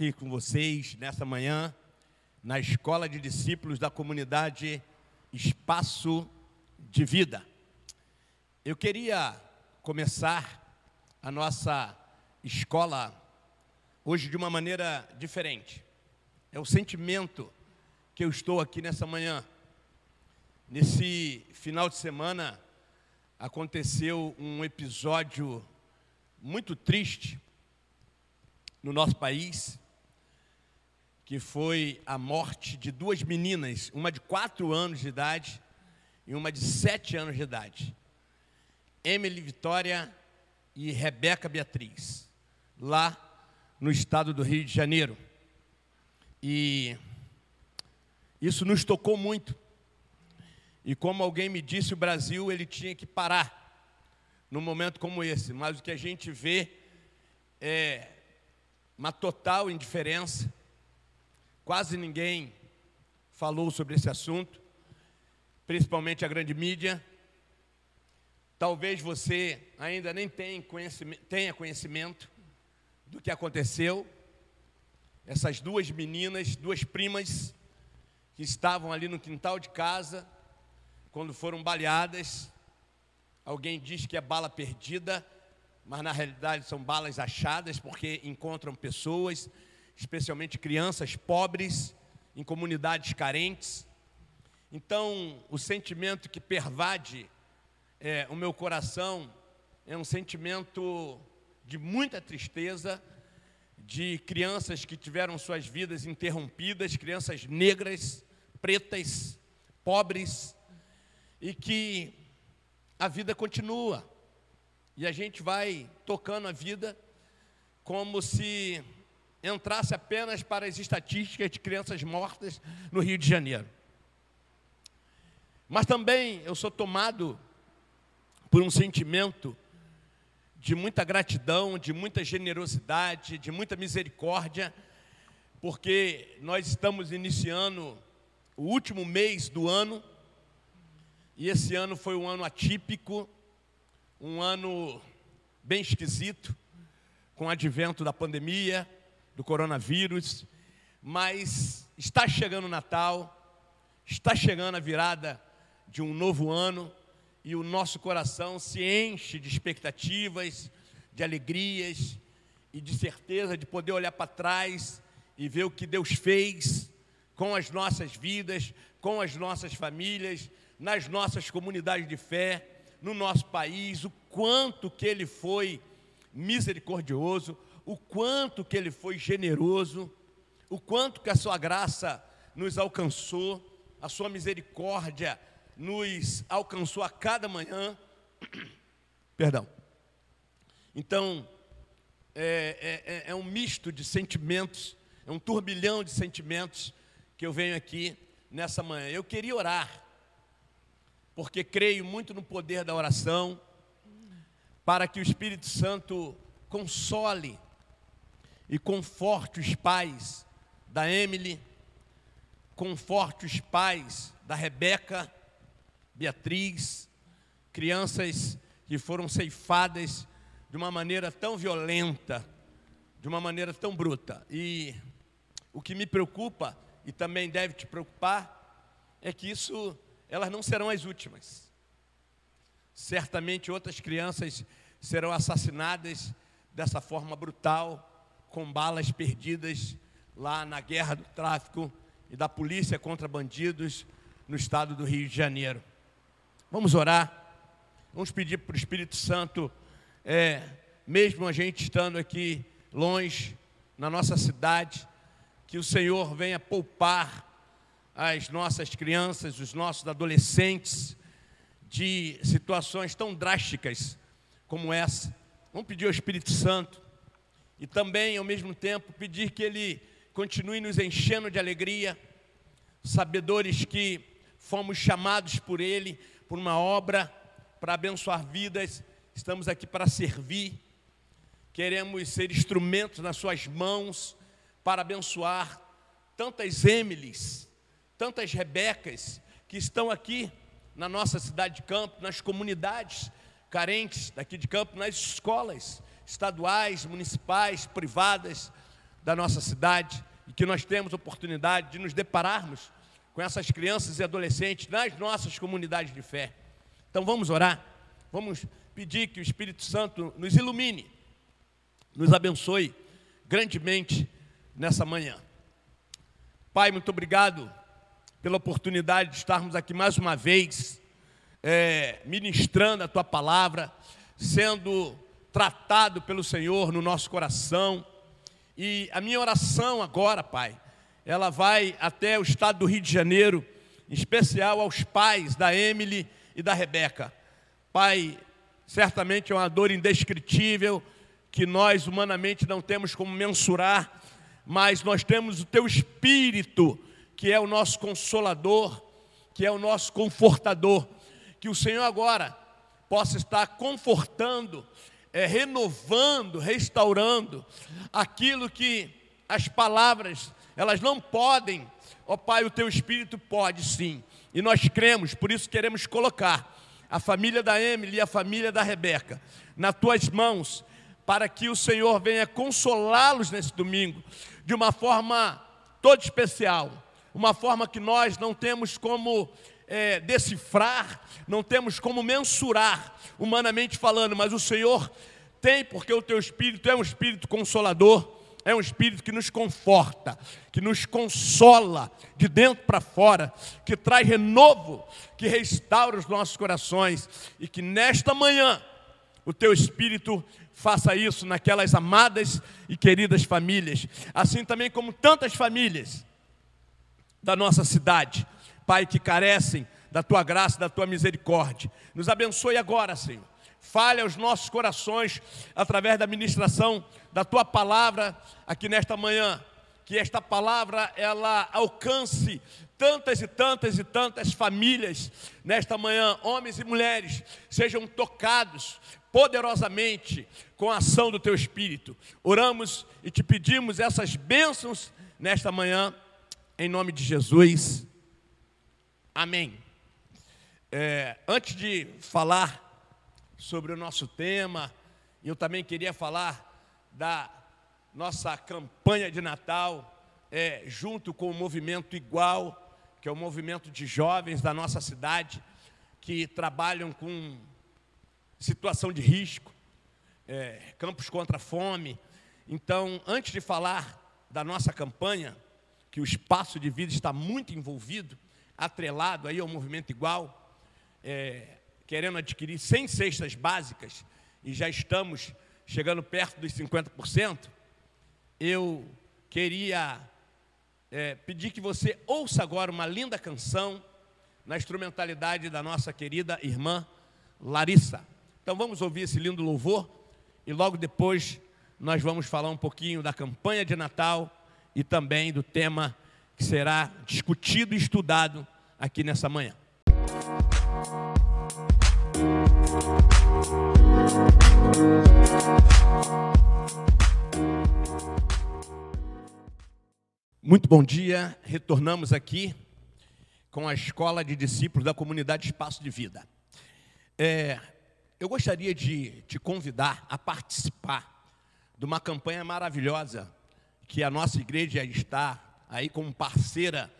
aqui com vocês nessa manhã, na Escola de Discípulos da Comunidade Espaço de Vida. Eu queria começar a nossa escola hoje de uma maneira diferente. É o sentimento que eu estou aqui nessa manhã. Nesse final de semana aconteceu um episódio muito triste no nosso país, que foi a morte de duas meninas, uma de quatro anos de idade e uma de sete anos de idade. Emily Vitória e Rebeca Beatriz, lá no estado do Rio de Janeiro. E isso nos tocou muito. E como alguém me disse, o Brasil ele tinha que parar num momento como esse. Mas o que a gente vê é uma total indiferença. Quase ninguém falou sobre esse assunto, principalmente a grande mídia. Talvez você ainda nem tenha conhecimento, do que aconteceu. Essas duas meninas, duas primas, que estavam ali no quintal de casa, quando foram baleadas. Alguém diz que é bala perdida, mas na realidade são balas achadas, porque encontram pessoas, especialmente crianças pobres, em comunidades carentes. Então, o sentimento que pervade é, o meu coração é um sentimento de muita tristeza, de crianças que tiveram suas vidas interrompidas, crianças negras, pretas, pobres, e que a vida continua. E a gente vai tocando a vida como se entrasse apenas para as estatísticas de crianças mortas no Rio de Janeiro. Mas também eu sou tomado por um sentimento de muita gratidão, de muita generosidade, de muita misericórdia, porque nós estamos iniciando o último mês do ano, e esse ano foi um ano atípico, um ano bem esquisito, com o advento da pandemia, do coronavírus, mas está chegando o Natal, está chegando a virada de um novo ano, e o nosso coração se enche de expectativas, de alegrias e de certeza de poder olhar para trás e ver o que Deus fez com as nossas vidas, com as nossas famílias, nas nossas comunidades de fé, no nosso país, o quanto que ele foi misericordioso, o quanto que ele foi generoso, o quanto que a sua graça nos alcançou, a sua misericórdia nos alcançou a cada manhã. Perdão. Então, é, é, é, é um misto de sentimentos, é um turbilhão de sentimentos que eu venho aqui nessa manhã. Eu queria orar, porque creio muito no poder da oração, para que o Espírito Santo console e conforte os pais da Emily, conforte os pais da Rebeca, Beatriz, crianças que foram ceifadas de uma maneira tão violenta, de uma maneira tão bruta. E o que me preocupa, e também deve te preocupar, é que isso, elas não serão as últimas. Certamente outras crianças serão assassinadas dessa forma brutal, com balas perdidas lá na guerra do tráfico e da polícia contra bandidos no estado do Rio de Janeiro. Vamos orar. Vamos pedir para o Espírito Santo, é, mesmo a gente estando aqui longe, na nossa cidade, que o Senhor venha poupar as nossas crianças, os nossos adolescentes, de situações tão drásticas como essa. Vamos pedir ao Espírito Santo e também, ao mesmo tempo, pedir que Ele continue nos enchendo de alegria, sabedores que fomos chamados por Ele por uma obra para abençoar vidas, estamos aqui para servir, queremos ser instrumentos nas Suas mãos para abençoar tantas Emilys, tantas Rebecas que estão aqui na nossa cidade de Campo, nas comunidades carentes daqui de Campo, nas escolas estaduais, municipais, privadas, da nossa cidade e que nós temos oportunidade de nos depararmos com essas crianças e adolescentes nas nossas comunidades de fé. Então vamos orar, vamos pedir que o Espírito Santo nos ilumine, nos abençoe grandemente nessa manhã. Pai, muito obrigado pela oportunidade de estarmos aqui mais uma vez, é, ministrando a tua palavra, sendo tratado pelo Senhor no nosso coração. E a minha oração agora, Pai, ela vai até o estado do Rio de Janeiro, em especial aos pais da Emily e da Rebeca. Pai, certamente é uma dor indescritível que nós humanamente não temos como mensurar, mas nós temos o teu espírito, que é o nosso consolador, que é o nosso confortador. Que o Senhor agora possa estar confortando, é, renovando, restaurando aquilo que as palavras, elas não podem, ó Pai, o teu Espírito pode sim, e nós cremos, por isso queremos colocar a família da Emily e a família da Rebeca nas tuas mãos, para que o Senhor venha consolá-los nesse domingo, de uma forma toda especial, uma forma que nós não temos como é, decifrar, não temos como mensurar, humanamente falando, mas o Senhor tem, porque o teu Espírito é um Espírito consolador, é um Espírito que nos conforta, que nos consola de dentro para fora, que traz renovo, que restaura os nossos corações e que nesta manhã o teu Espírito faça isso naquelas amadas e queridas famílias, assim também como tantas famílias da nossa cidade, Pai, que carecem da tua graça, da tua misericórdia. Nos abençoe agora, Senhor. Fale aos nossos corações através da ministração da tua palavra aqui nesta manhã. Que esta palavra ela alcance tantas e tantas e tantas famílias nesta manhã, homens e mulheres, sejam tocados poderosamente com a ação do teu espírito. Oramos e te pedimos essas bênçãos nesta manhã em nome de Jesus. Amém. É, antes de falar sobre o nosso tema, eu também queria falar da nossa campanha de Natal, é, junto com o movimento Igual, que é o movimento de jovens da nossa cidade, que trabalham com situação de risco, é, campos contra a fome. Então, antes de falar da nossa campanha, que o espaço de vida está muito envolvido, atrelado aí ao movimento igual, é, querendo adquirir 100 cestas básicas e já estamos chegando perto dos 50%, eu queria é, pedir que você ouça agora uma linda canção na instrumentalidade da nossa querida irmã Larissa. Então vamos ouvir esse lindo louvor e logo depois nós vamos falar um pouquinho da campanha de Natal e também do tema que será discutido e estudado aqui nessa manhã. Muito bom dia, retornamos aqui com a Escola de Discípulos da Comunidade Espaço de Vida. É, eu gostaria de te convidar a participar de uma campanha maravilhosa que a nossa igreja está aí como parceira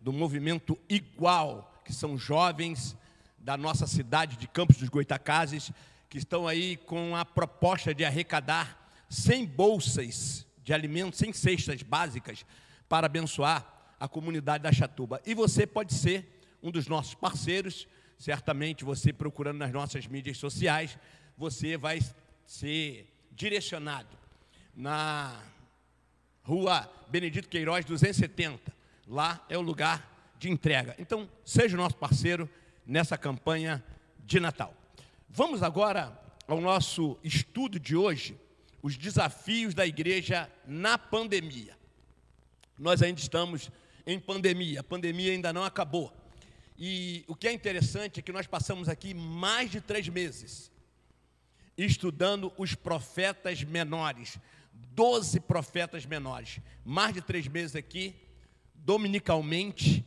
do movimento Igual, que são jovens da nossa cidade de Campos dos Goitacazes, que estão aí com a proposta de arrecadar 100 bolsas de alimentos, 100 cestas básicas para abençoar a comunidade da Chatuba. E você pode ser um dos nossos parceiros, certamente você procurando nas nossas mídias sociais, você vai ser direcionado na Rua Benedito Queiroz 270. Lá é o lugar de entrega. Então, seja o nosso parceiro nessa campanha de Natal. Vamos agora ao nosso estudo de hoje, os desafios da igreja na pandemia. Nós ainda estamos em pandemia, a pandemia ainda não acabou. E o que é interessante é que nós passamos aqui mais de três meses estudando os profetas menores, doze profetas menores, mais de três meses aqui, dominicalmente,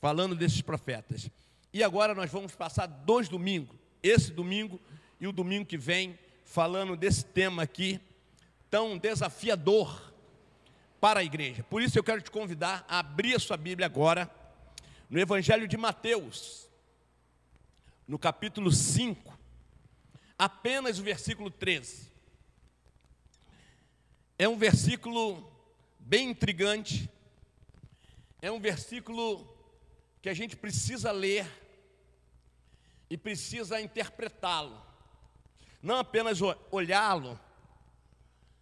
falando desses profetas. E agora nós vamos passar dois domingos, esse domingo e o domingo que vem, falando desse tema aqui, tão desafiador, para a igreja. Por isso eu quero te convidar a abrir a sua Bíblia agora no Evangelho de Mateus, no capítulo 5, apenas o versículo 13. É um versículo bem intrigante, é um versículo que a gente precisa ler e precisa interpretá-lo, não apenas olhá-lo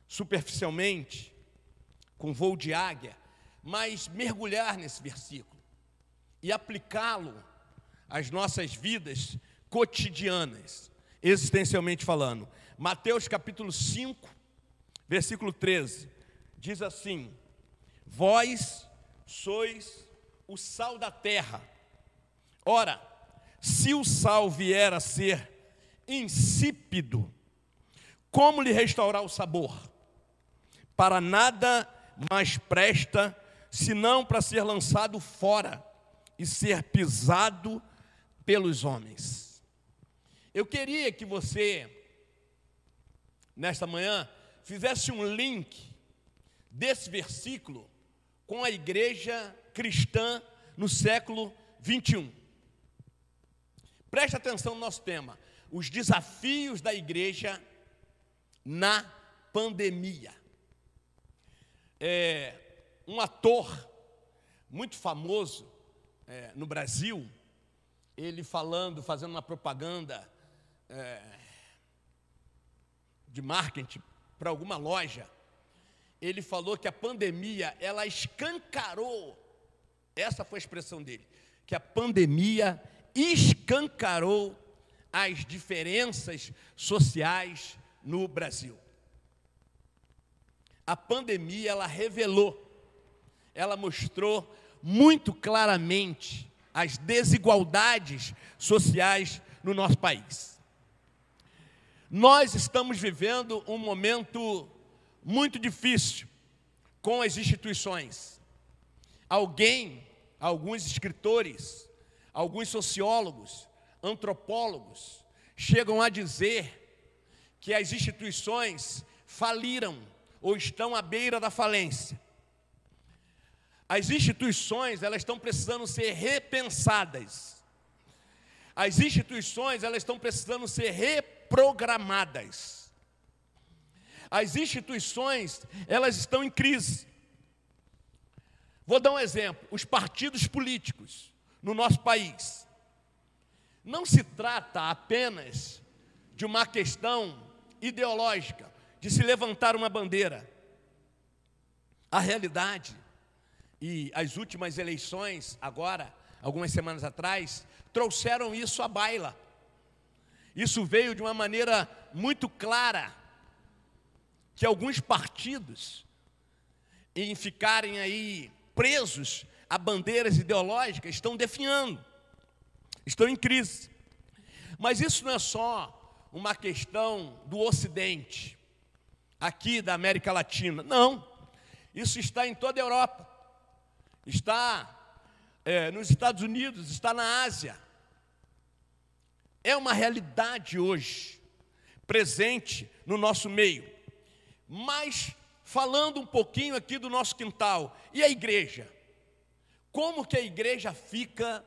superficialmente, com voo de águia, mas mergulhar nesse versículo e aplicá-lo às nossas vidas cotidianas, existencialmente falando. Mateus capítulo 5, versículo 13, diz assim: Vós sois o sal da terra. Ora, se o sal vier a ser insípido, como lhe restaurar o sabor? Para nada mas presta senão para ser lançado fora e ser pisado pelos homens. Eu queria que você, nesta manhã, fizesse um link desse versículo com a igreja cristã no século 21. Preste atenção no nosso tema: os desafios da igreja na pandemia é, um ator muito famoso é, no Brasil, ele falando, fazendo uma propaganda é, de marketing para alguma loja, ele falou que a pandemia ela escancarou, essa foi a expressão dele, que a pandemia escancarou as diferenças sociais no Brasil a pandemia ela revelou, ela mostrou muito claramente as desigualdades sociais no nosso país. Nós estamos vivendo um momento muito difícil com as instituições. Alguém, alguns escritores, alguns sociólogos, antropólogos, chegam a dizer que as instituições faliram ou estão à beira da falência. As instituições, elas estão precisando ser repensadas. As instituições, elas estão precisando ser reprogramadas. As instituições, elas estão em crise. Vou dar um exemplo: os partidos políticos no nosso país. Não se trata apenas de uma questão ideológica, de se levantar uma bandeira. A realidade, e as últimas eleições, agora, algumas semanas atrás, trouxeram isso à baila. Isso veio de uma maneira muito clara, que alguns partidos, em ficarem aí presos a bandeiras ideológicas, estão definhando, estão em crise. Mas isso não é só uma questão do Ocidente aqui da América Latina. Não, isso está em toda a Europa, está é, nos Estados Unidos, está na Ásia. É uma realidade hoje, presente no nosso meio. Mas, falando um pouquinho aqui do nosso quintal, e a igreja? Como que a igreja fica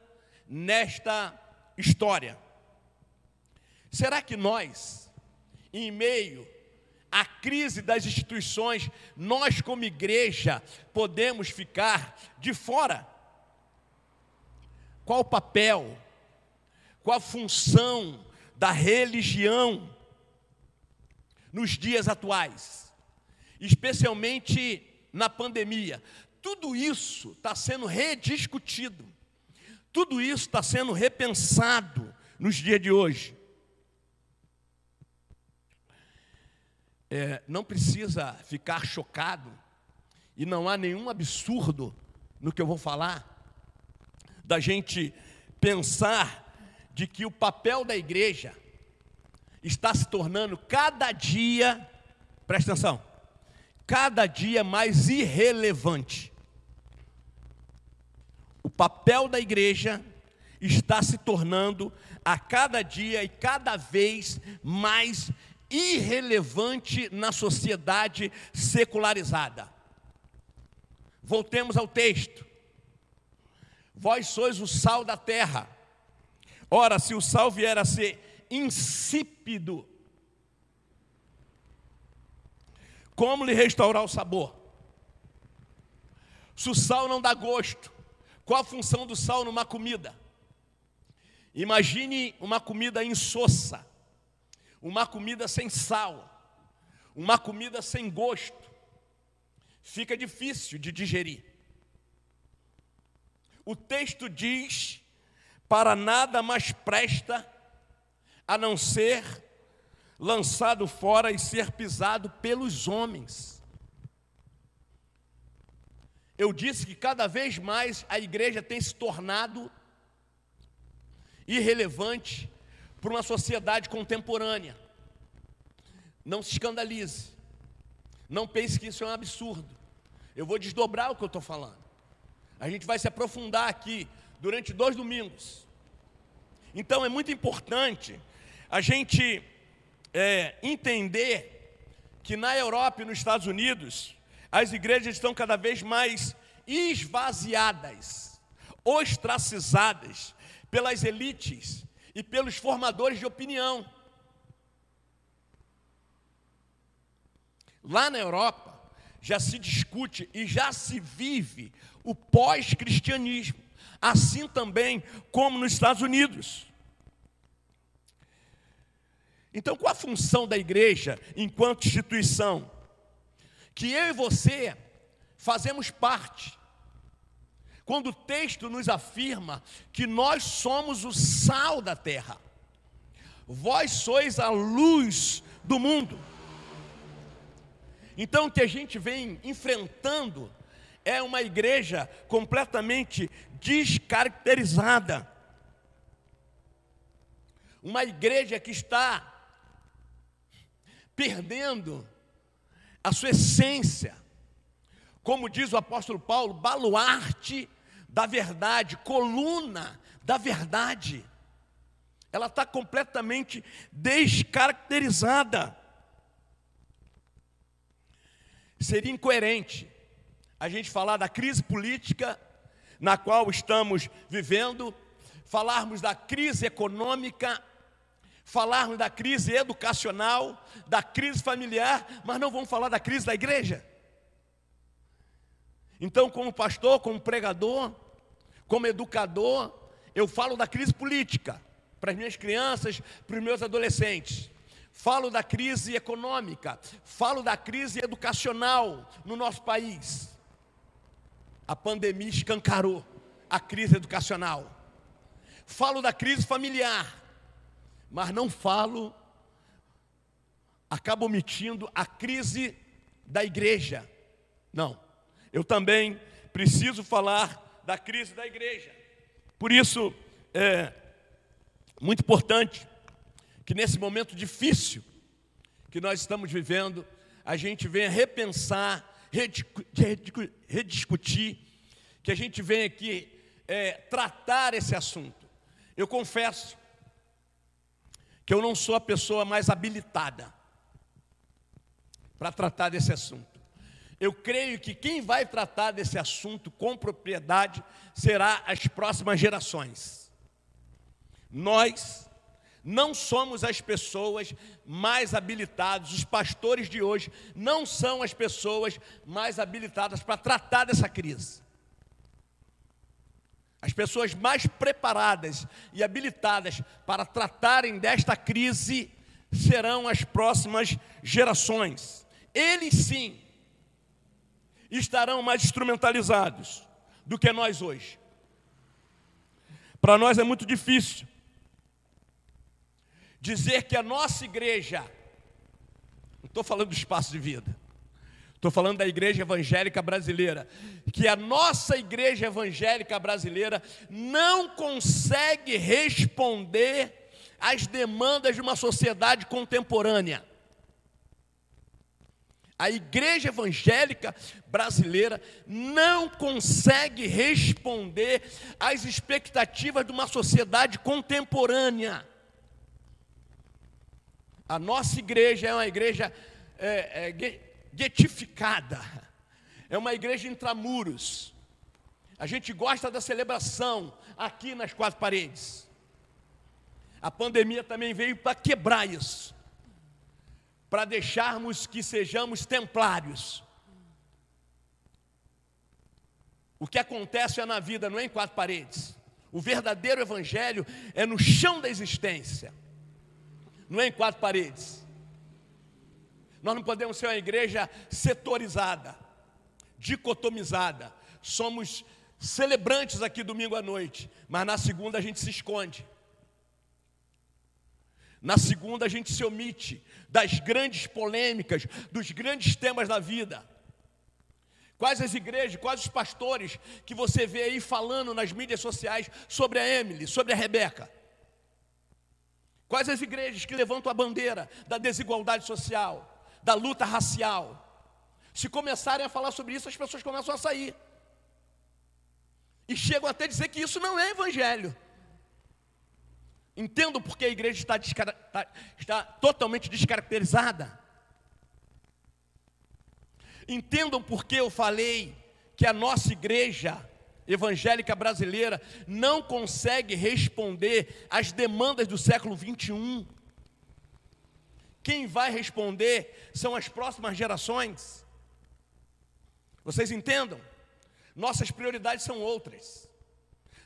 nesta história? Será que nós, em meio a crise das instituições, nós, como igreja, podemos ficar de fora. Qual o papel, qual a função da religião nos dias atuais, especialmente na pandemia? Tudo isso está sendo rediscutido, tudo isso está sendo repensado nos dias de hoje. é, não precisa ficar chocado, e não há nenhum absurdo no que eu vou falar, da gente pensar de que o papel da igreja está se tornando cada dia, presta atenção, cada dia mais irrelevante. O papel da igreja está se tornando a cada dia e cada vez mais irrelevante na sociedade secularizada. Voltemos ao texto. Vós sois o sal da terra. Ora, se o sal vier a ser insípido, como lhe restaurar o sabor? Se o sal não dá gosto, qual a função do sal numa comida? Imagine uma comida insossa, uma comida sem sal, uma comida sem gosto. Fica difícil de digerir. O texto diz: para nada mais presta a não ser lançado fora e ser pisado pelos homens. Eu disse que cada vez mais a igreja tem se tornado irrelevante para uma sociedade contemporânea. Não se escandalize. Não pense que isso é um absurdo. Eu vou desdobrar o que eu estou falando. A gente vai se aprofundar aqui durante dois domingos. Então é muito importante a gente é, entender que na Europa e nos Estados Unidos as igrejas estão cada vez mais esvaziadas, ostracizadas pelas elites e pelos formadores de opinião. Lá na Europa já se discute e já se vive o pós-cristianismo, assim também como nos Estados Unidos. Então, qual a função da igreja enquanto instituição? que eu e você fazemos parte. Quando o texto nos afirma que nós somos o sal da terra, vós sois a luz do mundo. Então, o que a gente vem enfrentando é uma igreja completamente descaracterizada. Uma igreja que está perdendo a sua essência. Como diz o apóstolo Paulo, baluarte da verdade, coluna da verdade. Ela está completamente descaracterizada. Seria incoerente a gente falar da crise política na qual estamos vivendo, falarmos da crise econômica falarmos da crise educacional, da crise familiar, mas não vamos falar da crise da igreja. Então, como pastor, como pregador, como educador, eu falo da crise política para as minhas crianças, para os meus adolescentes. Falo da crise econômica, falo da crise educacional no nosso país. A pandemia escancarou a crise educacional. Falo da crise familiar mas não falo, acabo omitindo a crise da igreja. Não, eu também preciso falar da crise da igreja. Por isso, é muito importante que nesse momento difícil que nós estamos vivendo, a gente venha repensar, rediscutir, que a gente venha aqui é, tratar esse assunto. Eu confesso que eu não sou a pessoa mais habilitada para tratar desse assunto. Eu creio que quem vai tratar desse assunto com propriedade será as próximas gerações. Nós não somos as pessoas mais habilitadas, os pastores de hoje não são as pessoas mais habilitadas para tratar dessa crise. As pessoas mais preparadas e habilitadas para tratarem desta crise serão as próximas gerações. Eles sim estarão mais instrumentalizados do que nós hoje. Para nós é muito difícil dizer que a nossa igreja, não estou falando do espaço de vida, Estou falando da igreja evangélica brasileira. Que a nossa igreja evangélica brasileira não consegue responder às demandas de uma sociedade contemporânea. A igreja evangélica brasileira não consegue responder às expectativas de uma sociedade contemporânea. A nossa igreja é uma igreja é, é, guetificada. é uma igreja intramuros. A gente gosta da celebração aqui nas quatro paredes. A pandemia também veio para quebrar isso, para deixarmos que sejamos templários. O que acontece é na vida, não é em quatro paredes. O verdadeiro evangelho é no chão da existência, não é em quatro paredes. Nós não podemos ser uma igreja setorizada, dicotomizada. Somos celebrantes aqui domingo à noite, mas na segunda a gente se esconde. Na segunda a gente se omite das grandes polêmicas, dos grandes temas da vida. Quais as igrejas, quais os pastores que você vê aí falando nas mídias sociais sobre a Emily, sobre a Rebeca? Quais as igrejas que levantam a bandeira da desigualdade social, da luta racial? Se começarem a falar sobre isso, as pessoas começam a sair. E chegam até a dizer que isso não é evangelho. Entendo porque a igreja está, está, está totalmente descaracterizada. Entendam porque eu falei que a nossa igreja evangélica brasileira não consegue responder às demandas do século 21. Quem vai responder são as próximas gerações. Vocês entendam? Nossas prioridades são outras,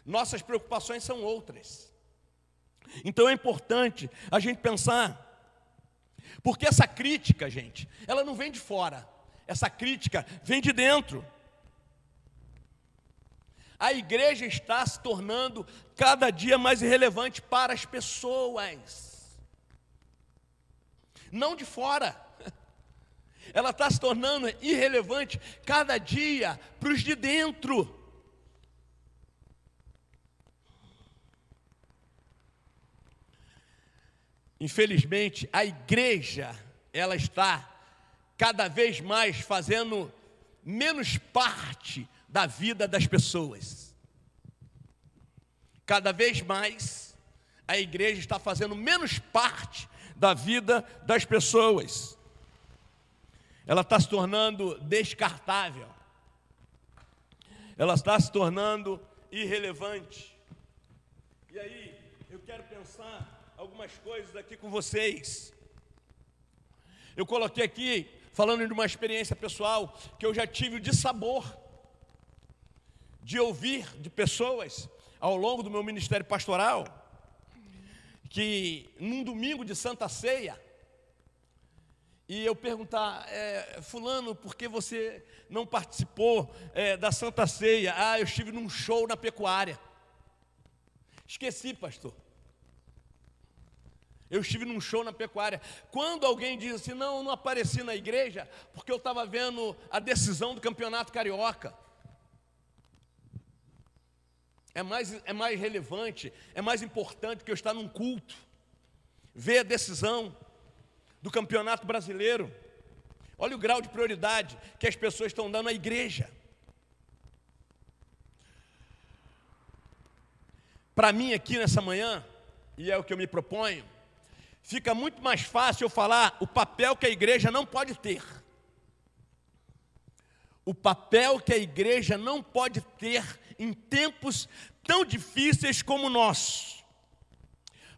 nossas preocupações são outras. Então é importante a gente pensar, porque essa crítica, gente, ela não vem de fora, essa crítica vem de dentro. A igreja está se tornando cada dia mais irrelevante para as pessoas, não de fora. Ela está se tornando irrelevante cada dia para os de dentro. Infelizmente, a igreja, ela está cada vez mais fazendo menos parte da vida das pessoas. Cada vez mais a igreja está fazendo menos parte da vida das pessoas. Ela está se tornando descartável. Ela está se tornando irrelevante. E aí, eu quero pensar algumas coisas aqui com vocês. Eu coloquei aqui, falando de uma experiência pessoal, que eu já tive de sabor, de ouvir de pessoas ao longo do meu ministério pastoral, que num domingo de Santa Ceia, e eu perguntar, é, Fulano, por que você não participou é, da Santa Ceia? Ah, eu estive num show na pecuária. Esqueci, pastor. Eu estive num show na pecuária. Quando alguém diz assim, não, eu não apareci na igreja porque eu estava vendo a decisão do campeonato carioca. É mais, é mais relevante, é mais importante que eu estar num culto, ver a decisão do campeonato brasileiro. Olha o grau de prioridade que as pessoas estão dando à igreja. Para mim, aqui nessa manhã, e é o que eu me proponho, fica muito mais fácil eu falar o papel que a igreja não pode ter. O papel que a igreja não pode ter em tempos tão difíceis como o nosso.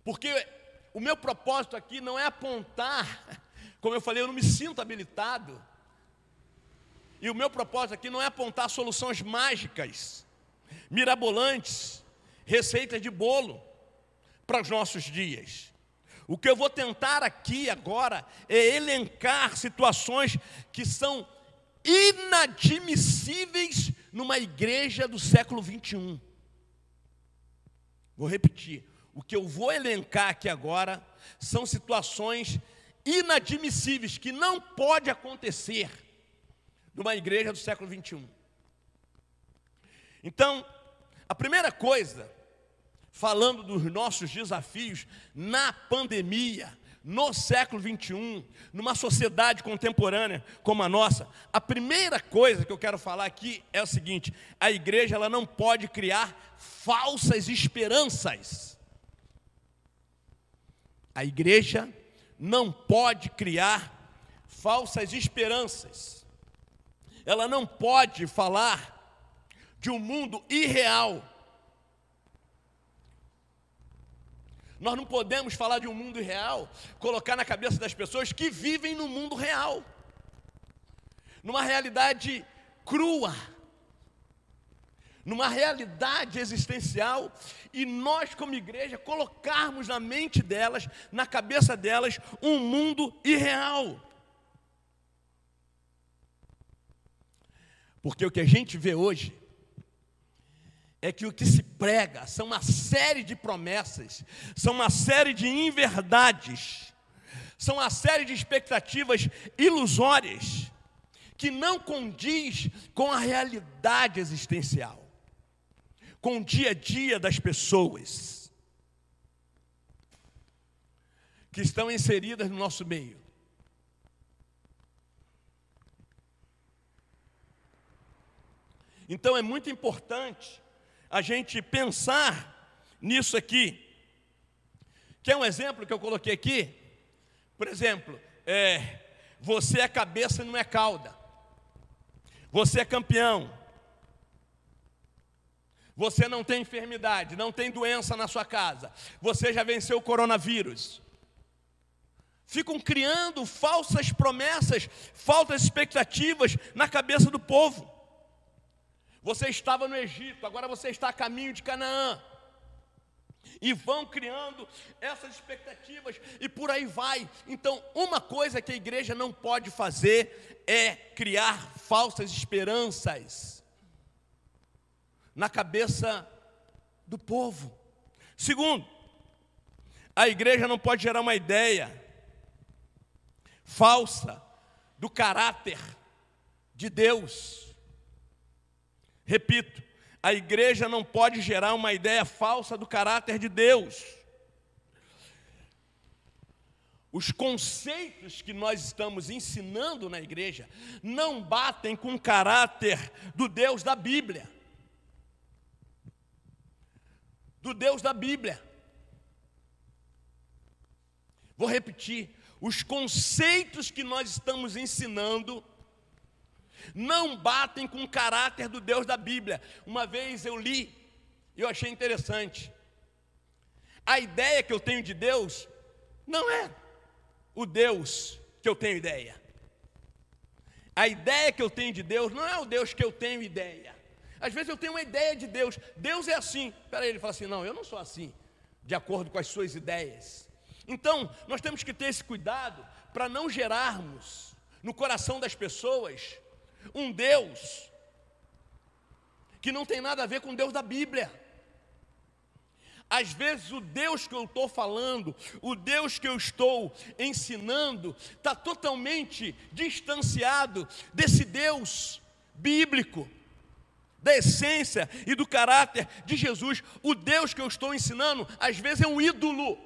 Porque o meu propósito aqui não é apontar, como eu falei, eu não me sinto habilitado. E o meu propósito aqui não é apontar soluções mágicas, mirabolantes, receitas de bolo para os nossos dias. O que eu vou tentar aqui agora é elencar situações que são inadmissíveis numa igreja do século 21. Vou repetir. O que eu vou elencar aqui agora são situações inadmissíveis que não pode acontecer numa igreja do século 21. Então, a primeira coisa falando dos nossos desafios na pandemia, no século 21, numa sociedade contemporânea como a nossa, a primeira coisa que eu quero falar aqui é o seguinte: a igreja ela não pode criar falsas esperanças. A igreja não pode criar falsas esperanças. ela não pode falar de um mundo irreal. Nós não podemos falar de um mundo irreal, colocar na cabeça das pessoas que vivem no mundo real, numa realidade crua, numa realidade existencial, e nós, como igreja, colocarmos na mente delas, na cabeça delas, um mundo irreal. Porque o que a gente vê hoje é que o que se prega são uma série de promessas, são uma série de inverdades, são uma série de expectativas ilusórias que não condiz com a realidade existencial, com o dia a dia das pessoas que estão inseridas no nosso meio. Então é muito importante a gente pensar nisso aqui. Quer um exemplo que eu coloquei aqui? Por exemplo, é, você é cabeça e não é cauda. Você é campeão. Você não tem enfermidade, não tem doença na sua casa. Você já venceu o coronavírus. Ficam criando falsas promessas, falsas expectativas na cabeça do povo. Você estava no Egito, agora você está a caminho de Canaã. E vão criando essas expectativas e por aí vai. Então, uma coisa que a igreja não pode fazer é criar falsas esperanças na cabeça do povo. Segundo, a igreja não pode gerar uma ideia falsa do caráter de Deus. Repito, a igreja não pode gerar uma ideia falsa do caráter de Deus. Os conceitos que nós estamos ensinando na igreja não batem com o caráter do Deus da Bíblia. Do Deus da Bíblia. Vou repetir: os conceitos que nós estamos ensinando não batem com o caráter do Deus da Bíblia. Uma vez eu li e eu achei interessante. A ideia que eu tenho de Deus não é o Deus que eu tenho ideia. A ideia que eu tenho de Deus não é o Deus que eu tenho ideia. Às vezes eu tenho uma ideia de Deus. Deus é assim. Espera aí, ele fala assim: não, eu não sou assim, de acordo com as suas ideias. Então, nós temos que ter esse cuidado para não gerarmos no coração das pessoas um Deus que não tem nada a ver com o Deus da Bíblia. Às vezes o Deus que eu estou falando, o Deus que eu estou ensinando, está totalmente distanciado desse Deus bíblico, da essência e do caráter de Jesus. O Deus que eu estou ensinando, às vezes é um ídolo,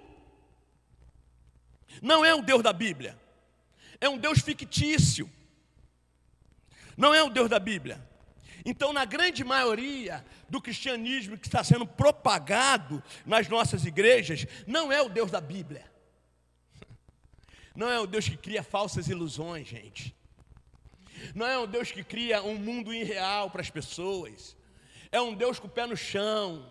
não é o Deus da Bíblia, é um Deus fictício não é o Deus da Bíblia. Então, na grande maioria do cristianismo que está sendo propagado nas nossas igrejas, não é o Deus da Bíblia. Não é o Deus que cria falsas ilusões, gente. Não é um Deus que cria um mundo irreal para as pessoas. É um Deus com o pé no chão,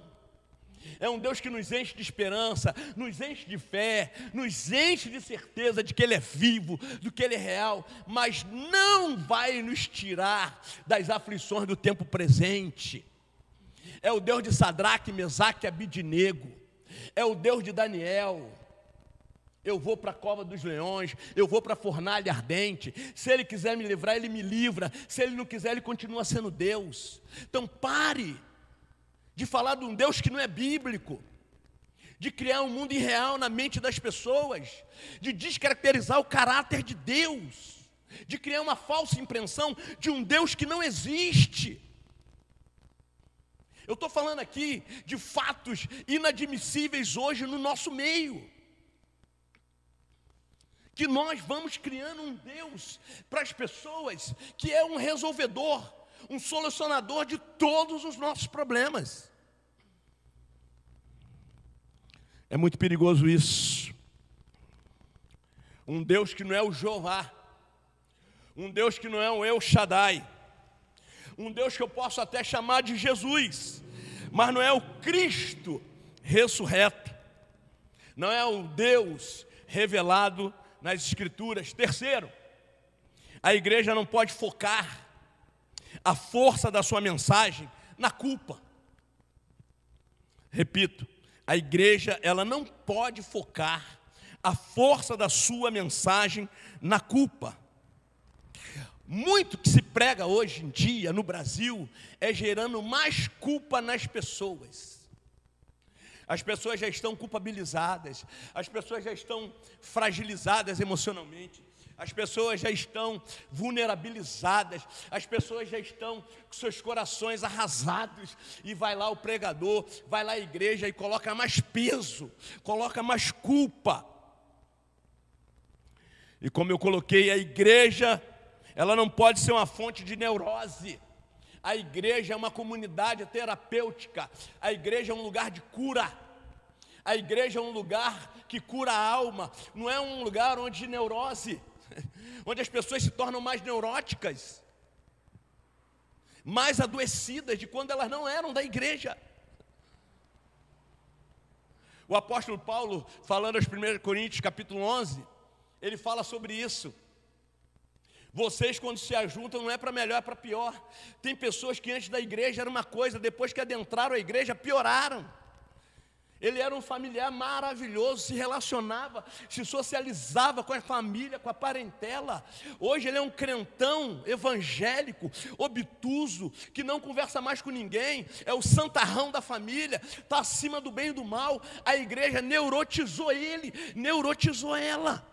é um Deus que nos enche de esperança, nos enche de fé, nos enche de certeza de que Ele é vivo, do que Ele é real, mas não vai nos tirar das aflições do tempo presente. É o Deus de Sadraque, Mesaque e Abidinego. É o Deus de Daniel. Eu vou para a cova dos leões, eu vou para a fornalha ardente. Se Ele quiser me livrar, Ele me livra. Se Ele não quiser, Ele continua sendo Deus. Então pare de falar de um Deus que não é bíblico, de criar um mundo irreal na mente das pessoas, de descaracterizar o caráter de Deus, de criar uma falsa impressão de um Deus que não existe. Eu estou falando aqui de fatos inadmissíveis hoje no nosso meio. Que nós vamos criando um Deus para as pessoas que é um resolvedor, um solucionador de todos os nossos problemas. É muito perigoso isso. Um Deus que não é o Jeová, um Deus que não é o El Shaddai, um Deus que eu posso até chamar de Jesus, mas não é o Cristo ressurreto, não é o Deus revelado nas Escrituras. Terceiro, a igreja não pode focar a força da sua mensagem na culpa. Repito, a igreja ela não pode focar a força da sua mensagem na culpa. Muito que se prega hoje em dia no Brasil é gerando mais culpa nas pessoas. As pessoas já estão culpabilizadas, as pessoas já estão fragilizadas emocionalmente, as pessoas já estão vulnerabilizadas, as pessoas já estão com seus corações arrasados, e vai lá o pregador, vai lá a igreja e coloca mais peso, coloca mais culpa. E como eu coloquei, a igreja, ela não pode ser uma fonte de neurose. A igreja é uma comunidade terapêutica, a igreja é um lugar de cura. A igreja é um lugar que cura a alma, não é um lugar onde neurose onde as pessoas se tornam mais neuróticas, mais adoecidas de quando elas não eram da igreja. O apóstolo Paulo, falando aos 1 Coríntios, capítulo 11, ele fala sobre isso. Vocês, quando se ajuntam, não é para melhor, é para pior. Tem pessoas que antes da igreja era uma coisa, depois que adentraram a igreja, pioraram. Ele era um familiar maravilhoso, se relacionava, se socializava com a família, com a parentela. Hoje ele é um crentão evangélico, obtuso, que não conversa mais com ninguém, é o santarrão da família, está acima do bem e do mal. A igreja neurotizou ele, neurotizou ela.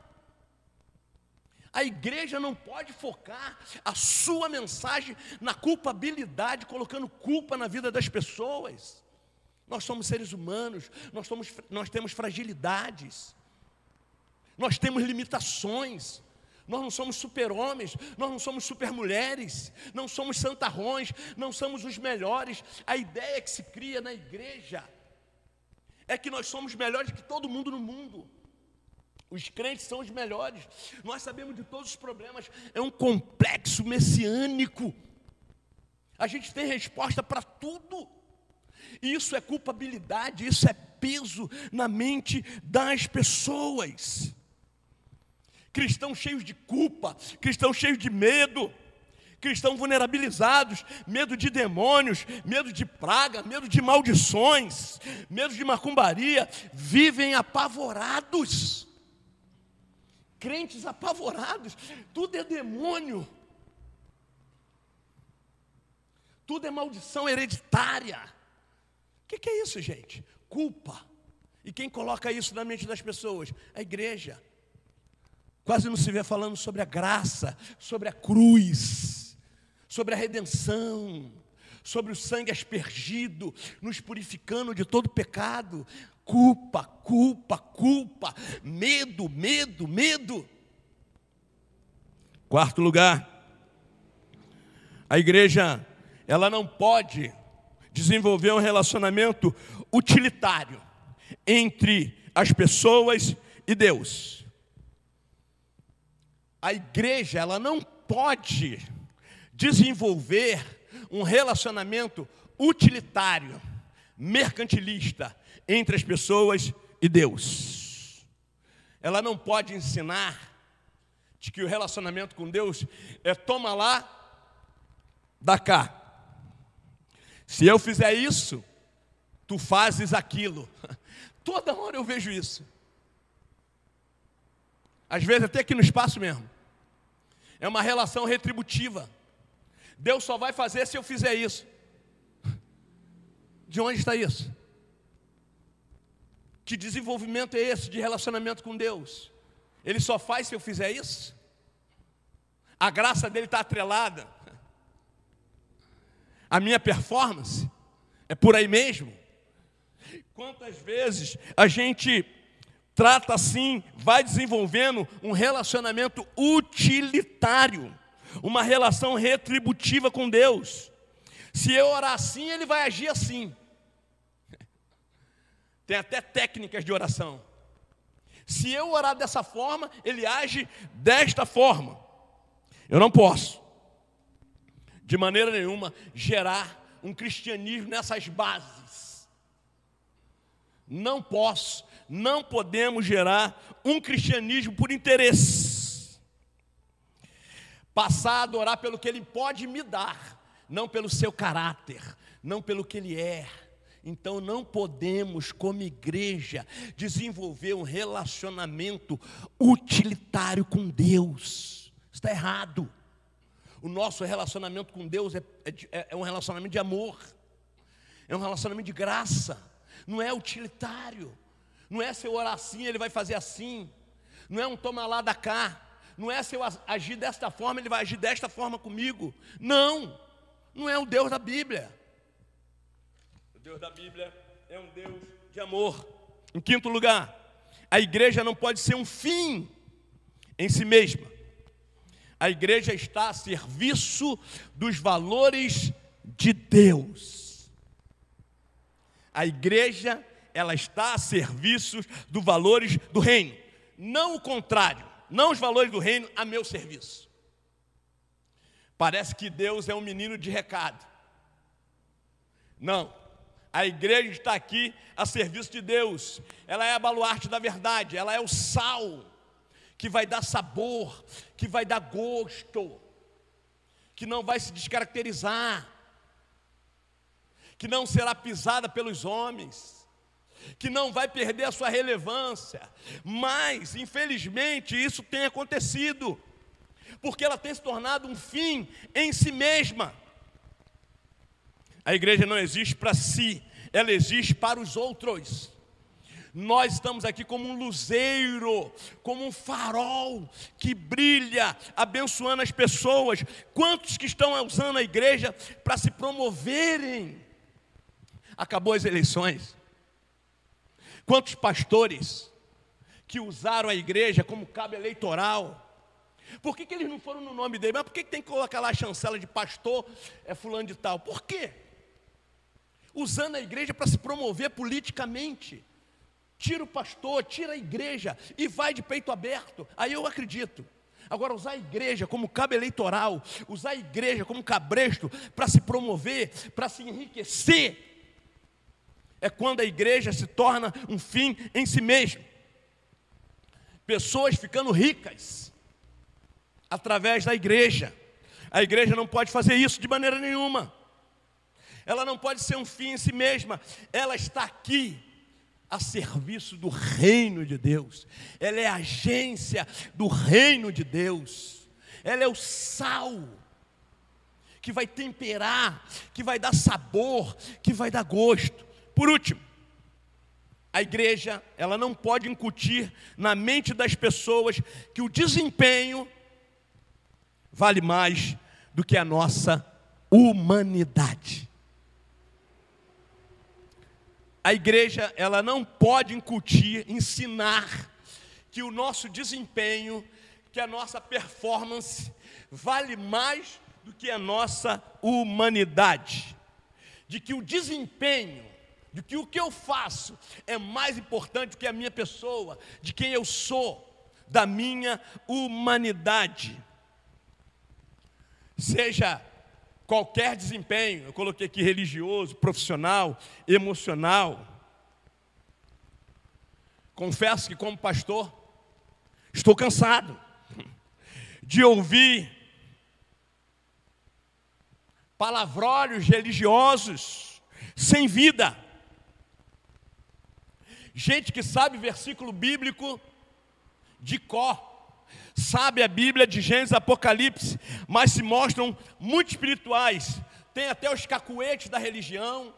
A igreja não pode focar a sua mensagem na culpabilidade, colocando culpa na vida das pessoas. Nós somos seres humanos, nós, somos, nós temos fragilidades, nós temos limitações. Nós não somos super-homens, nós não somos super-mulheres, não somos santarrões, não somos os melhores. A ideia que se cria na igreja é que nós somos melhores que todo mundo no mundo. Os crentes são os melhores. Nós sabemos de todos os problemas. É um complexo messiânico. A gente tem resposta para tudo. Isso é culpabilidade, isso é peso na mente das pessoas. Cristãos cheios de culpa, cristãos cheios de medo, cristãos vulnerabilizados, medo de demônios, medo de praga, medo de maldições, medo de macumbaria, vivem apavorados. Crentes apavorados, tudo é demônio, tudo é maldição hereditária que, que é isso, gente? Culpa. E quem coloca isso na mente das pessoas? A igreja. Quase não se vê falando sobre a graça, sobre a cruz, sobre a redenção, sobre o sangue aspergido, nos purificando de todo pecado. Culpa, culpa, culpa, medo, medo, medo. Quarto lugar, a igreja, ela não pode desenvolver um relacionamento utilitário entre as pessoas e Deus. A igreja, ela não pode desenvolver um relacionamento utilitário, mercantilista entre as pessoas e Deus. Ela não pode ensinar de que o relacionamento com Deus é toma lá, dá cá. Se eu fizer isso, tu fazes aquilo. Toda hora eu vejo isso. Às vezes até aqui no espaço mesmo. É uma relação retributiva. Deus só vai fazer se eu fizer isso. De onde está isso? Que desenvolvimento é esse de relacionamento com Deus? Ele só faz se eu fizer isso? A graça dele está atrelada a minha performance? É por aí mesmo? Quantas vezes a gente trata assim, vai desenvolvendo um relacionamento utilitário, uma relação retributiva com Deus. Se eu orar assim, ele vai agir assim. Tem até técnicas de oração. Se eu orar dessa forma, ele age desta forma. Eu não posso. De maneira nenhuma, gerar um cristianismo nessas bases. Não posso, não podemos gerar um cristianismo por interesse. Passar a adorar pelo que Ele pode me dar, não pelo seu caráter, não pelo que Ele é. Então não podemos, como igreja, desenvolver um relacionamento utilitário com Deus. Está errado. O nosso relacionamento com Deus é, é, é um relacionamento de amor, é um relacionamento de graça, não é utilitário, não é se eu orar assim, ele vai fazer assim, não é um toma lá da cá, não é se eu agir desta forma, ele vai agir desta forma comigo. Não, não é o Deus da Bíblia. O Deus da Bíblia é um Deus de amor. Em quinto lugar, a igreja não pode ser um fim em si mesma. A igreja está a serviço dos valores de Deus. A igreja, ela está a serviço dos valores do reino, não o contrário, não os valores do reino a meu serviço. Parece que Deus é um menino de recado. Não. A igreja está aqui a serviço de Deus. Ela é a baluarte da verdade, ela é o sal que vai dar sabor, que vai dar gosto, que não vai se descaracterizar, que não será pisada pelos homens, que não vai perder a sua relevância, mas, infelizmente, isso tem acontecido, porque ela tem se tornado um fim em si mesma. A igreja não existe para si, ela existe para os outros. Nós estamos aqui como um luzeiro, como um farol que brilha, abençoando as pessoas. Quantos que estão usando a igreja para se promoverem? Acabou as eleições. Quantos pastores que usaram a igreja como cabo eleitoral? Por que, que eles não foram no nome dele? Mas por que, que tem que colocar lá a chancela de pastor é fulano de tal? Por quê? Usando a igreja para se promover politicamente tira o pastor, tira a igreja e vai de peito aberto. Aí eu acredito. Agora, usar a igreja como cabo eleitoral, usar a igreja como cabresto para se promover, para se enriquecer, é quando a igreja se torna um fim em si mesmo. Pessoas ficando ricas através da igreja. A igreja não pode fazer isso de maneira nenhuma. Ela não pode ser um fim em si mesma. Ela está aqui a serviço do reino de Deus, ela é agência do reino de Deus, ela é o sal que vai temperar, que vai dar sabor, que vai dar gosto. Por último, a igreja, ela não pode incutir na mente das pessoas que o desempenho vale mais do que a nossa humanidade. A igreja, ela não pode incutir, ensinar que o nosso desempenho, que a nossa performance vale mais do que a nossa humanidade. De que o desempenho, de que o que eu faço é mais importante do que a minha pessoa, de quem eu sou, da minha humanidade. Seja qualquer desempenho, eu coloquei aqui religioso, profissional, emocional. Confesso que, como pastor, estou cansado de ouvir palavrórios religiosos sem vida. Gente que sabe versículo bíblico de cor sabe a Bíblia de Gênesis Apocalipse, mas se mostram muito espirituais. Tem até os cacuetes da religião,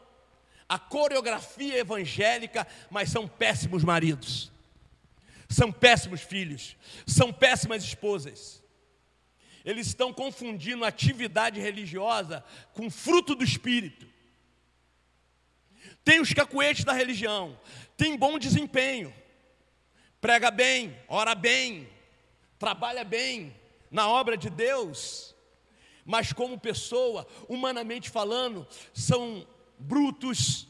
a coreografia evangélica, mas são péssimos maridos, são péssimos filhos, são péssimas esposas. Eles estão confundindo atividade religiosa com fruto do espírito. Tem os cacuetes da religião, tem bom desempenho, prega bem, ora bem, trabalha bem na obra de Deus, mas como pessoa, humanamente falando, são brutos.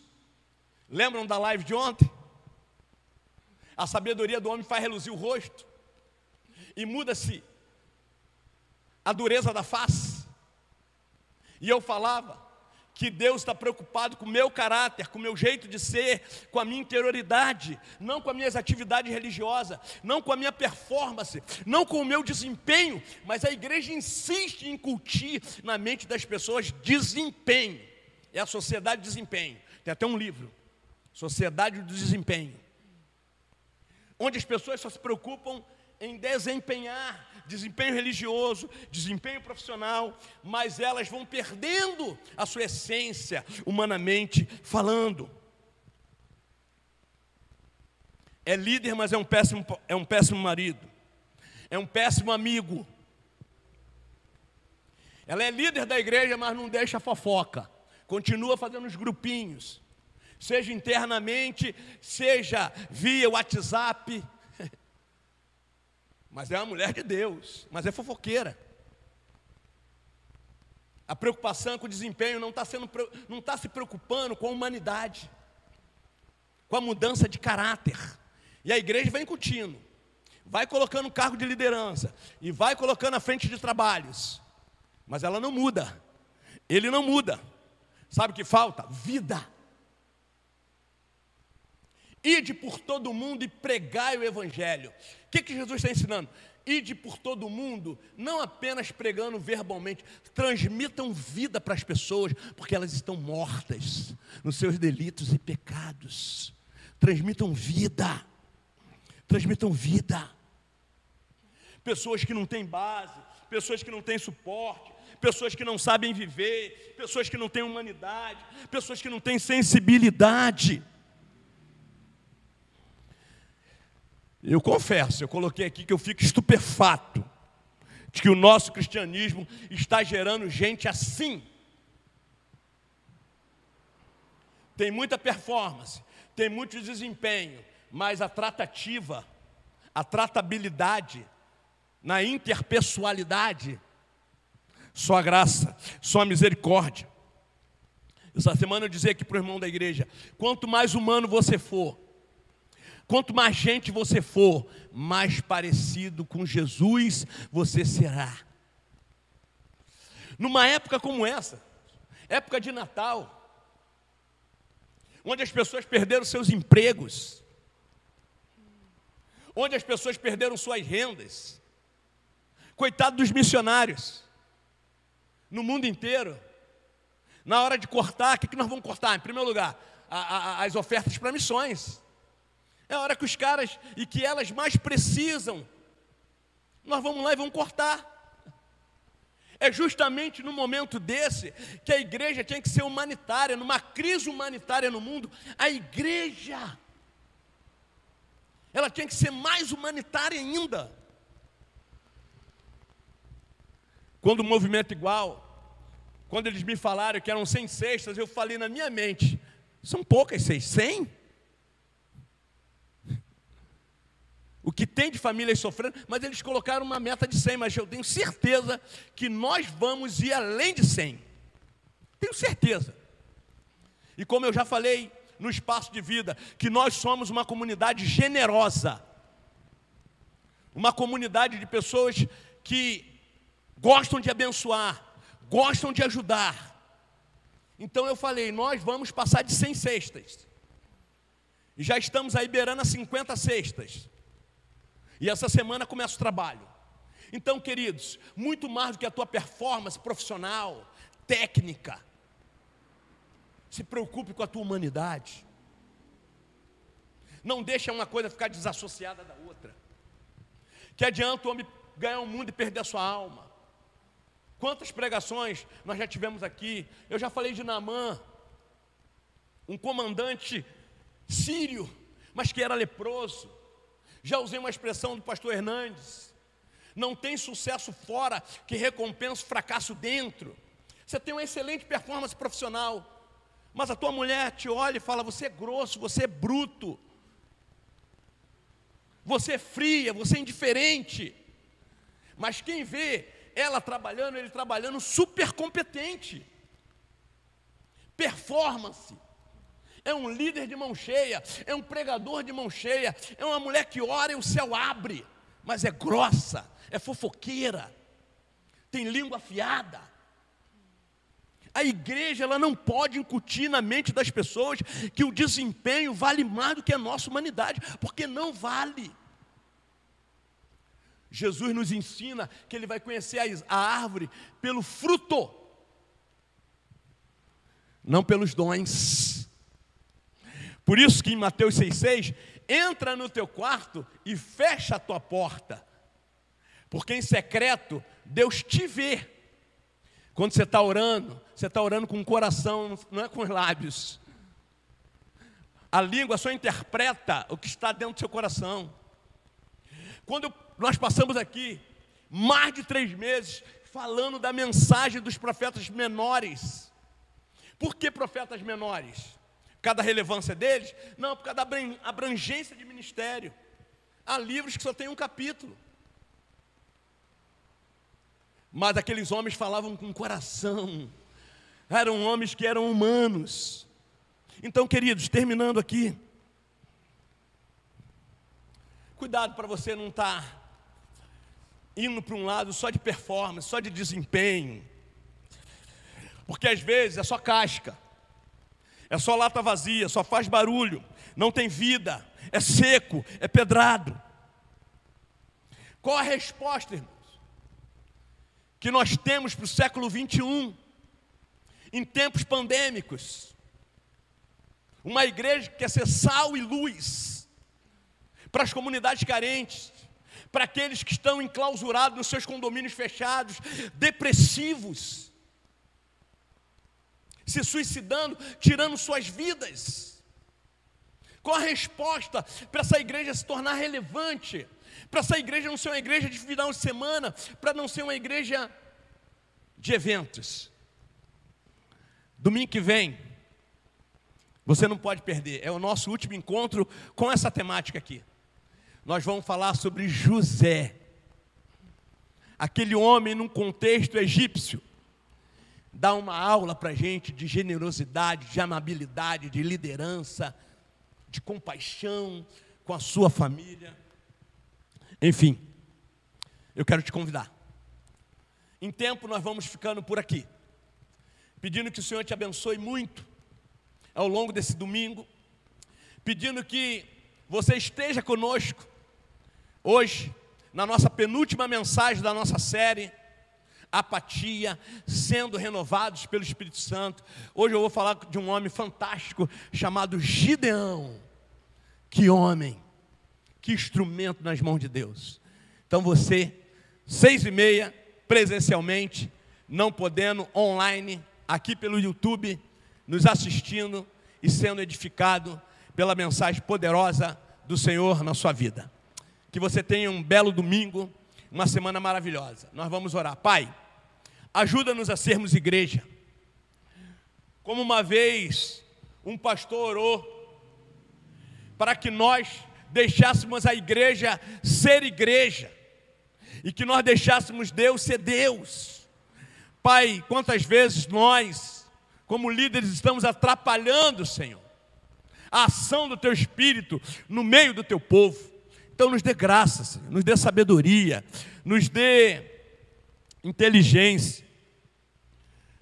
Lembram da live de ontem? A sabedoria do homem faz reluzir o rosto e muda-se a dureza da face. E eu falava que Deus está preocupado com o meu caráter, com o meu jeito de ser, com a minha interioridade, não com as minhas atividades religiosas, não com a minha performance, não com o meu desempenho, mas a igreja insiste em incutir na mente das pessoas desempenho. É a sociedade de desempenho. Tem até um livro, Sociedade do Desempenho, onde as pessoas só se preocupam em desempenhar desempenho religioso, desempenho profissional, mas elas vão perdendo a sua essência, humanamente falando. É líder, mas é um péssimo, é um péssimo marido, é um péssimo amigo. Ela é líder da igreja, mas não deixa fofoca, continua fazendo os grupinhos, seja internamente, seja via WhatsApp, mas é uma mulher de Deus, mas é fofoqueira. A preocupação com o desempenho não está não está se preocupando com a humanidade, com a mudança de caráter. E a igreja vai incutindo, vai colocando cargo de liderança e vai colocando à frente de trabalhos, mas ela não muda. Ele não muda. Sabe o que falta? Vida. Ide por todo mundo e pregai o Evangelho. O que, que Jesus está ensinando? Ide por todo mundo, não apenas pregando verbalmente, transmitam vida para as pessoas, porque elas estão mortas nos seus delitos e pecados. Transmitam vida, transmitam vida. Pessoas que não têm base, pessoas que não têm suporte, pessoas que não sabem viver, pessoas que não têm humanidade, pessoas que não têm sensibilidade. Eu confesso, eu coloquei aqui que eu fico estupefato de que o nosso cristianismo está gerando gente assim. Tem muita performance, tem muito desempenho, mas a tratativa, a tratabilidade, na interpessoalidade, só a graça, só a misericórdia. Essa semana eu dizia aqui para o irmão da igreja: quanto mais humano você for, Quanto mais gente você for, mais parecido com Jesus você será. Numa época como essa, época de Natal, onde as pessoas perderam seus empregos, onde as pessoas perderam suas rendas, coitado dos missionários, no mundo inteiro, na hora de cortar, o que nós vamos cortar? Em primeiro lugar, as ofertas para missões. É a hora que os caras e que elas mais precisam, nós vamos lá e vamos cortar. É justamente no momento desse que a igreja tinha que ser humanitária, numa crise humanitária no mundo, a igreja ela tinha que ser mais humanitária ainda. Quando o movimento igual, quando eles me falaram que eram 100 cestas, eu falei na minha mente, são poucas seis, 100? O que tem de famílias sofrendo, mas eles colocaram uma meta de 100, mas eu tenho certeza que nós vamos ir além de 100. Tenho certeza. E como eu já falei no espaço de vida, que nós somos uma comunidade generosa. Uma comunidade de pessoas que gostam de abençoar, gostam de ajudar. Então eu falei, nós vamos passar de 100 cestas. E já estamos aí beirando a 50 cestas. E essa semana começa o trabalho. Então, queridos, muito mais do que a tua performance profissional, técnica, se preocupe com a tua humanidade. Não deixe uma coisa ficar desassociada da outra. Que adianta o homem ganhar o mundo e perder a sua alma? Quantas pregações nós já tivemos aqui? Eu já falei de Naamã, um comandante sírio, mas que era leproso. Já usei uma expressão do pastor Hernandes: não tem sucesso fora que recompensa o fracasso dentro. Você tem uma excelente performance profissional, mas a tua mulher te olha e fala: você é grosso, você é bruto, você é fria, você é indiferente. Mas quem vê ela trabalhando, ele trabalhando super competente, performance é um líder de mão cheia, é um pregador de mão cheia, é uma mulher que ora e o céu abre, mas é grossa, é fofoqueira, tem língua afiada. A igreja ela não pode incutir na mente das pessoas que o desempenho vale mais do que a nossa humanidade, porque não vale. Jesus nos ensina que ele vai conhecer a árvore pelo fruto, não pelos dons. Por isso que em Mateus 6,6, entra no teu quarto e fecha a tua porta, porque em secreto Deus te vê. Quando você está orando, você está orando com o coração, não é com os lábios. A língua só interpreta o que está dentro do seu coração. Quando nós passamos aqui mais de três meses falando da mensagem dos profetas menores. Por que profetas menores? Por causa da relevância deles? Não, por causa da abrangência de ministério. Há livros que só tem um capítulo. Mas aqueles homens falavam com coração, eram homens que eram humanos. Então, queridos, terminando aqui, cuidado para você não estar tá indo para um lado só de performance, só de desempenho, porque às vezes é só casca, é só lata vazia, só faz barulho, não tem vida, é seco, é pedrado. Qual a resposta, irmão? que nós temos para o século 21, em tempos pandêmicos. Uma igreja que quer ser sal e luz para as comunidades carentes, para aqueles que estão enclausurados nos seus condomínios fechados, depressivos, se suicidando, tirando suas vidas. Qual a resposta para essa igreja se tornar relevante? para essa igreja não ser uma igreja de final de semana, para não ser uma igreja de eventos. Domingo que vem, você não pode perder, é o nosso último encontro com essa temática aqui. Nós vamos falar sobre José, aquele homem num contexto egípcio, dá uma aula para a gente de generosidade, de amabilidade, de liderança, de compaixão com a sua família. Enfim, eu quero te convidar. Em tempo nós vamos ficando por aqui, pedindo que o Senhor te abençoe muito ao longo desse domingo, pedindo que você esteja conosco hoje, na nossa penúltima mensagem da nossa série, apatia, sendo renovados pelo Espírito Santo. Hoje eu vou falar de um homem fantástico chamado Gideão. Que homem! Que instrumento nas mãos de Deus. Então você, seis e meia, presencialmente, não podendo, online, aqui pelo YouTube, nos assistindo e sendo edificado pela mensagem poderosa do Senhor na sua vida. Que você tenha um belo domingo, uma semana maravilhosa. Nós vamos orar. Pai, ajuda-nos a sermos igreja. Como uma vez um pastor orou para que nós deixássemos a igreja ser igreja e que nós deixássemos Deus ser Deus. Pai, quantas vezes nós, como líderes, estamos atrapalhando, Senhor, a ação do Teu Espírito no meio do Teu povo. Então, nos dê graça, Senhor, nos dê sabedoria, nos dê inteligência,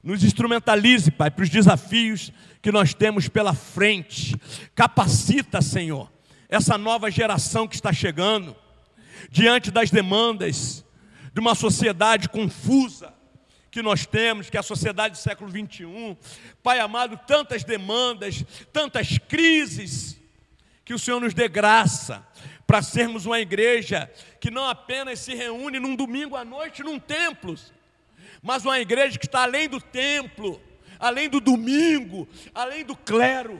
nos instrumentalize, Pai, para os desafios que nós temos pela frente. Capacita, Senhor essa nova geração que está chegando, diante das demandas de uma sociedade confusa que nós temos, que é a sociedade do século 21. Pai amado, tantas demandas, tantas crises, que o Senhor nos dê graça para sermos uma igreja que não apenas se reúne num domingo à noite num templo, mas uma igreja que está além do templo, além do domingo, além do clero,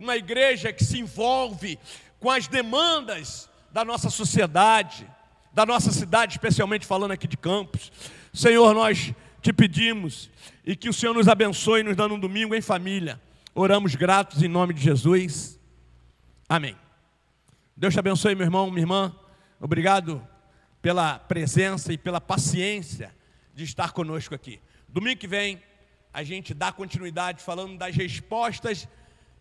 uma igreja que se envolve com as demandas da nossa sociedade, da nossa cidade, especialmente falando aqui de Campos. Senhor, nós te pedimos e que o Senhor nos abençoe nos dando um domingo em família. Oramos gratos em nome de Jesus. Amém. Deus te abençoe, meu irmão, minha irmã. Obrigado pela presença e pela paciência de estar conosco aqui. Domingo que vem, a gente dá continuidade falando das respostas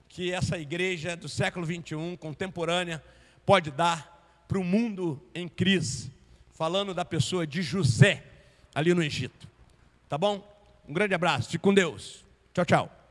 que essa igreja do século 21, contemporânea, pode dar para o mundo em crise, falando da pessoa de José, ali no Egito. Tá bom? Um grande abraço, fique com Deus. Tchau, tchau.